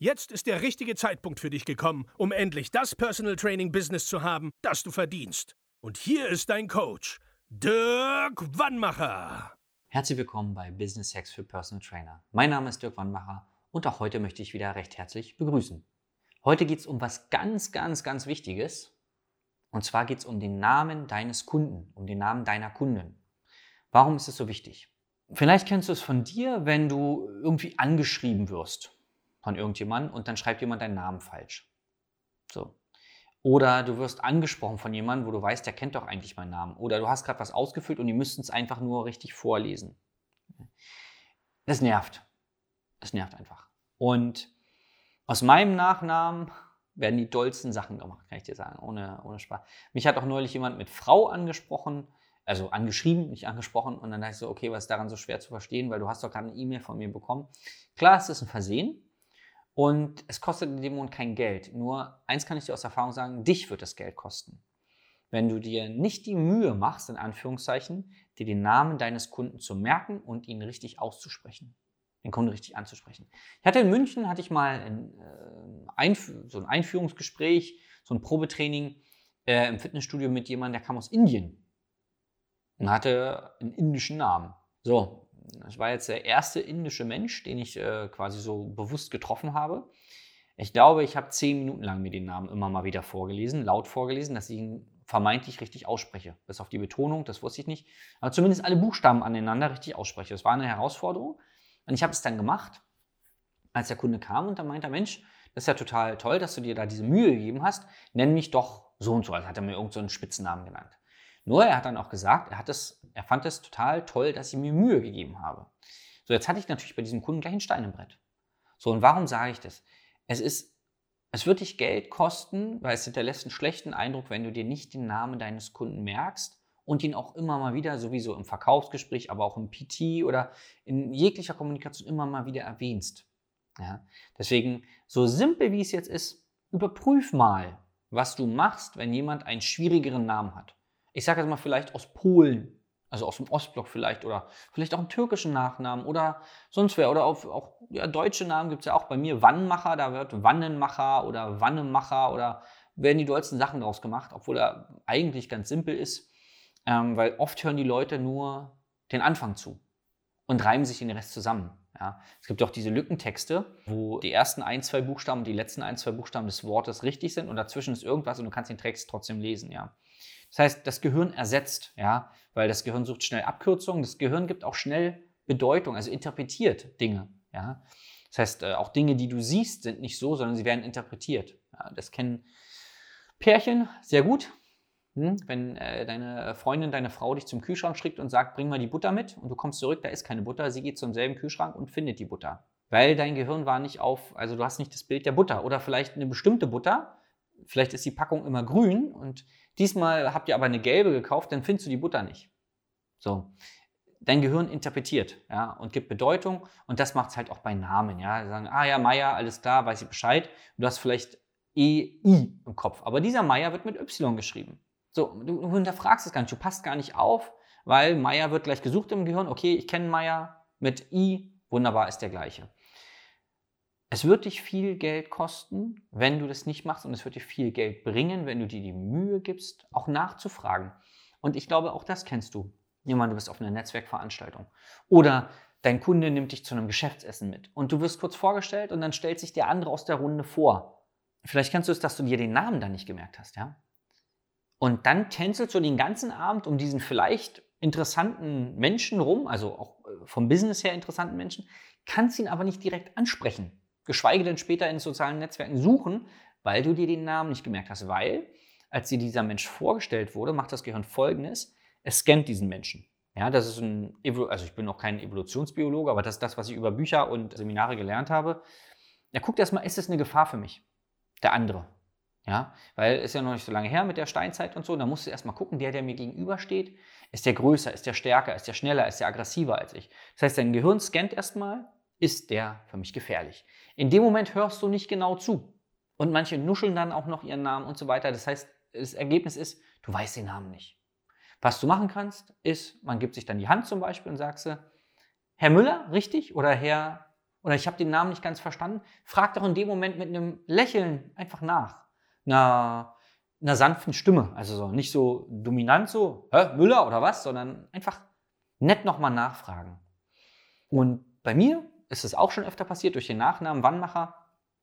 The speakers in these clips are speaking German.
Jetzt ist der richtige Zeitpunkt für dich gekommen, um endlich das Personal Training Business zu haben, das du verdienst. Und hier ist dein Coach, Dirk Wannmacher. Herzlich willkommen bei Business Hacks für Personal Trainer. Mein Name ist Dirk Wannmacher und auch heute möchte ich wieder recht herzlich begrüßen. Heute geht es um was ganz, ganz, ganz Wichtiges. Und zwar geht es um den Namen deines Kunden, um den Namen deiner Kunden. Warum ist es so wichtig? Vielleicht kennst du es von dir, wenn du irgendwie angeschrieben wirst von irgendjemandem und dann schreibt jemand deinen Namen falsch. So. Oder du wirst angesprochen von jemandem, wo du weißt, der kennt doch eigentlich meinen Namen. Oder du hast gerade was ausgefüllt und die müssten es einfach nur richtig vorlesen. Das nervt. Das nervt einfach. Und aus meinem Nachnamen werden die dollsten Sachen gemacht, kann ich dir sagen, ohne, ohne Spaß. Mich hat auch neulich jemand mit Frau angesprochen, also angeschrieben, nicht angesprochen. Und dann dachte ich so, okay, was ist daran so schwer zu verstehen, weil du hast doch gerade eine E-Mail von mir bekommen. Klar, es ist ein Versehen, und es kostet in dem Moment kein Geld. Nur eins kann ich dir aus Erfahrung sagen, dich wird das Geld kosten. Wenn du dir nicht die Mühe machst, in Anführungszeichen, dir den Namen deines Kunden zu merken und ihn richtig auszusprechen. Den Kunden richtig anzusprechen. Ich hatte in München, hatte ich mal ein, äh, so ein Einführungsgespräch, so ein Probetraining äh, im Fitnessstudio mit jemandem, der kam aus Indien und hatte einen indischen Namen. So, das war jetzt der erste indische Mensch, den ich äh, quasi so bewusst getroffen habe. Ich glaube, ich habe zehn Minuten lang mir den Namen immer mal wieder vorgelesen, laut vorgelesen, dass ich ihn vermeintlich richtig ausspreche. Bis auf die Betonung, das wusste ich nicht. Aber zumindest alle Buchstaben aneinander richtig ausspreche. Das war eine Herausforderung. Und ich habe es dann gemacht, als der Kunde kam und dann meinte er, Mensch, das ist ja total toll, dass du dir da diese Mühe gegeben hast. Nenn mich doch so und so. Also hat er mir irgendeinen so Spitzennamen genannt. Nur er hat dann auch gesagt, er, hat es, er fand es total toll, dass ich mir Mühe gegeben habe. So, jetzt hatte ich natürlich bei diesem Kunden gleich ein Stein im Brett. So, und warum sage ich das? Es ist, es wird dich Geld kosten, weil es hinterlässt einen schlechten Eindruck, wenn du dir nicht den Namen deines Kunden merkst und ihn auch immer mal wieder, sowieso im Verkaufsgespräch, aber auch im PT oder in jeglicher Kommunikation immer mal wieder erwähnst. Ja? Deswegen, so simpel wie es jetzt ist, überprüf mal, was du machst, wenn jemand einen schwierigeren Namen hat ich sage jetzt mal vielleicht aus Polen, also aus dem Ostblock vielleicht oder vielleicht auch einen türkischen Nachnamen oder sonst wer oder auch, auch ja, deutsche Namen gibt es ja auch bei mir, Wannmacher, da wird Wannenmacher oder Wannemacher oder werden die dollsten Sachen draus gemacht, obwohl er eigentlich ganz simpel ist, ähm, weil oft hören die Leute nur den Anfang zu und reimen sich den Rest zusammen. Ja. Es gibt auch diese Lückentexte, wo die ersten ein, zwei Buchstaben und die letzten ein, zwei Buchstaben des Wortes richtig sind und dazwischen ist irgendwas und du kannst den Text trotzdem lesen. Ja. Das heißt, das Gehirn ersetzt, ja, weil das Gehirn sucht schnell Abkürzungen. Das Gehirn gibt auch schnell Bedeutung, also interpretiert Dinge, ja. Das heißt, äh, auch Dinge, die du siehst, sind nicht so, sondern sie werden interpretiert. Ja, das kennen Pärchen sehr gut. Hm? Wenn äh, deine Freundin, deine Frau dich zum Kühlschrank schickt und sagt, bring mal die Butter mit und du kommst zurück, da ist keine Butter, sie geht zum selben Kühlschrank und findet die Butter. Weil dein Gehirn war nicht auf, also du hast nicht das Bild der Butter oder vielleicht eine bestimmte Butter, vielleicht ist die Packung immer grün und diesmal habt ihr aber eine gelbe gekauft, dann findest du die Butter nicht. So. Dein Gehirn interpretiert ja, und gibt Bedeutung und das macht es halt auch bei Namen. Ja. Sie sagen, ah ja, Meier, alles klar, weiß ich Bescheid. du hast vielleicht E-I im Kopf, aber dieser Meier wird mit Y geschrieben. So, du, du hinterfragst es gar nicht, du passt gar nicht auf, weil Meier wird gleich gesucht im Gehirn. Okay, ich kenne Meier mit I, wunderbar, ist der gleiche. Es wird dich viel Geld kosten, wenn du das nicht machst und es wird dir viel Geld bringen, wenn du dir die Mühe gibst, auch nachzufragen. Und ich glaube, auch das kennst du. Jemand, du bist auf einer Netzwerkveranstaltung oder dein Kunde nimmt dich zu einem Geschäftsessen mit und du wirst kurz vorgestellt und dann stellt sich der andere aus der Runde vor. Vielleicht kennst du es, dass du dir den Namen dann nicht gemerkt hast, ja? Und dann tänzelst du den ganzen Abend um diesen vielleicht interessanten Menschen rum, also auch äh, vom Business her interessanten Menschen, kannst ihn aber nicht direkt ansprechen geschweige denn später in sozialen Netzwerken suchen, weil du dir den Namen nicht gemerkt hast. Weil, als dir dieser Mensch vorgestellt wurde, macht das Gehirn folgendes: Es scannt diesen Menschen. Ja, das ist ein, also ich bin noch kein Evolutionsbiologe, aber das ist das, was ich über Bücher und Seminare gelernt habe. er guckt erstmal, ist es eine Gefahr für mich? Der andere. Ja, weil es ist ja noch nicht so lange her mit der Steinzeit und so. Da musst du erstmal gucken, der, der mir gegenübersteht, ist der größer, ist der stärker, ist der schneller, ist der aggressiver als ich. Das heißt, dein Gehirn scannt erstmal, ist der für mich gefährlich. In dem Moment hörst du nicht genau zu. Und manche nuscheln dann auch noch ihren Namen und so weiter. Das heißt, das Ergebnis ist, du weißt den Namen nicht. Was du machen kannst, ist, man gibt sich dann die Hand zum Beispiel und sagst, Herr Müller, richtig? Oder Herr, oder ich habe den Namen nicht ganz verstanden. Frag doch in dem Moment mit einem Lächeln einfach nach einer, einer sanften Stimme. Also so, nicht so dominant so, Hä, Müller oder was, sondern einfach nett nochmal nachfragen. Und bei mir ist es auch schon öfter passiert durch den Nachnamen Wannmacher.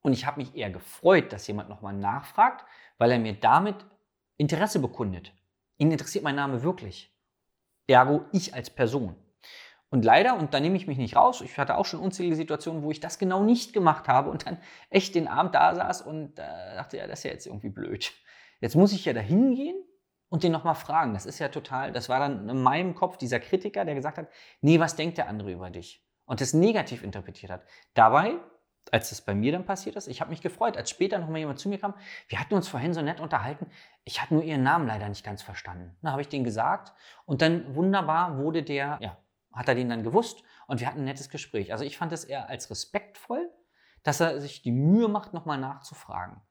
Und ich habe mich eher gefreut, dass jemand nochmal nachfragt, weil er mir damit Interesse bekundet. Ihn interessiert mein Name wirklich. Ergo ich als Person. Und leider, und da nehme ich mich nicht raus, ich hatte auch schon unzählige Situationen, wo ich das genau nicht gemacht habe und dann echt den Abend da saß und äh, dachte, ja, das ist ja jetzt irgendwie blöd. Jetzt muss ich ja da hingehen und den nochmal fragen. Das ist ja total, das war dann in meinem Kopf dieser Kritiker, der gesagt hat, nee, was denkt der andere über dich? Und das negativ interpretiert hat. Dabei, als das bei mir dann passiert ist, ich habe mich gefreut, als später nochmal jemand zu mir kam, wir hatten uns vorhin so nett unterhalten, ich hatte nur ihren Namen leider nicht ganz verstanden. Dann habe ich den gesagt und dann wunderbar wurde der, ja, hat er den dann gewusst und wir hatten ein nettes Gespräch. Also ich fand es eher als respektvoll, dass er sich die Mühe macht, nochmal nachzufragen.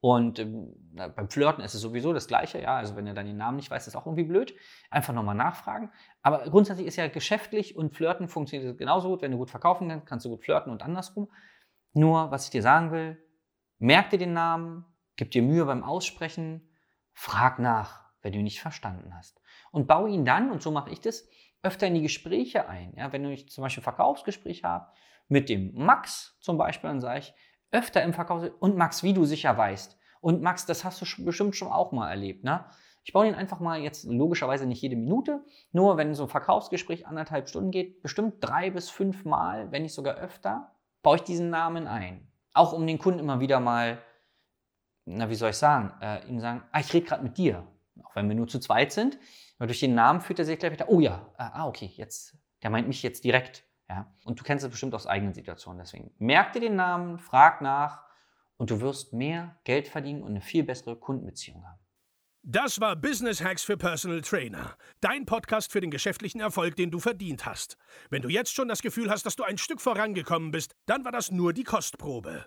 Und ähm, beim Flirten ist es sowieso das Gleiche, ja. Also wenn er dann den Namen nicht weiß, ist auch irgendwie blöd. Einfach nochmal nachfragen. Aber grundsätzlich ist ja geschäftlich und Flirten funktioniert genauso gut. Wenn du gut verkaufen kannst, kannst du gut flirten und andersrum. Nur, was ich dir sagen will, merk dir den Namen, gib dir Mühe beim Aussprechen, frag nach, wenn du ihn nicht verstanden hast. Und baue ihn dann, und so mache ich das, öfter in die Gespräche ein. Ja, wenn ich zum Beispiel ein Verkaufsgespräch habe mit dem Max zum Beispiel, dann sage ich öfter im Verkauf und Max, wie du sicher weißt. Und Max, das hast du bestimmt schon auch mal erlebt. Ne? Ich baue den einfach mal jetzt logischerweise nicht jede Minute, nur wenn so ein Verkaufsgespräch anderthalb Stunden geht, bestimmt drei bis fünf Mal, wenn nicht sogar öfter, baue ich diesen Namen ein. Auch um den Kunden immer wieder mal, na wie soll ich sagen, äh, ihm sagen, ah, ich rede gerade mit dir. Auch wenn wir nur zu zweit sind, aber durch den Namen fühlt er sich gleich wieder, oh ja, ah, ah, okay, jetzt, der meint mich jetzt direkt. Ja? Und du kennst es bestimmt aus eigenen Situationen. Deswegen merk dir den Namen, frag nach und du wirst mehr Geld verdienen und eine viel bessere Kundenbeziehung haben. Das war Business Hacks für Personal Trainer. Dein Podcast für den geschäftlichen Erfolg, den du verdient hast. Wenn du jetzt schon das Gefühl hast, dass du ein Stück vorangekommen bist, dann war das nur die Kostprobe.